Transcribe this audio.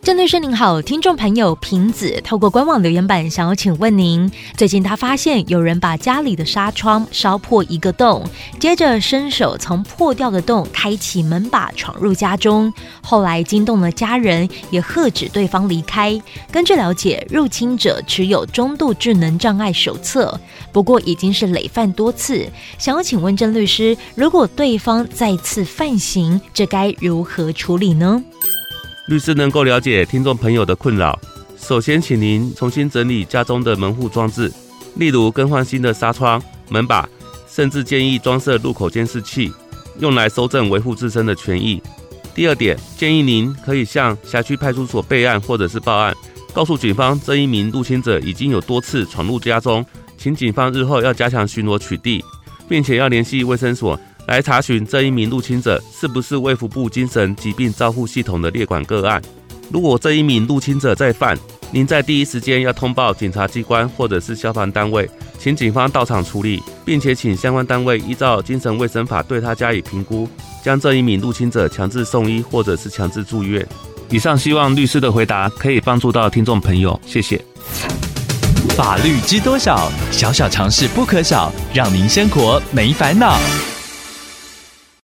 郑律师您好，听众朋友平子透过官网留言板想要请问您，最近他发现有人把家里的纱窗烧破一个洞，接着伸手从破掉的洞开启门把闯入家中，后来惊动了家人，也喝止对方离开。根据了解，入侵者持有中度智能障碍手册，不过已经是累犯多次，想要请问郑律师，如果对方再次犯行，这该如何处理呢？律师能够了解听众朋友的困扰，首先请您重新整理家中的门户装置，例如更换新的纱窗、门把，甚至建议装设入口监视器，用来搜证维护自身的权益。第二点，建议您可以向辖区派出所备案或者是报案，告诉警方这一名入侵者已经有多次闯入家中，请警方日后要加强巡逻取缔，并且要联系卫生所。来查询这一名入侵者是不是卫福部精神疾病照护系统的列管个案。如果这一名入侵者再犯，您在第一时间要通报检察机关或者是消防单位，请警方到场处理，并且请相关单位依照精神卫生法对他加以评估，将这一名入侵者强制送医或者是强制住院。以上希望律师的回答可以帮助到听众朋友，谢谢。法律知多少？小小常识不可少，让您生活没烦恼。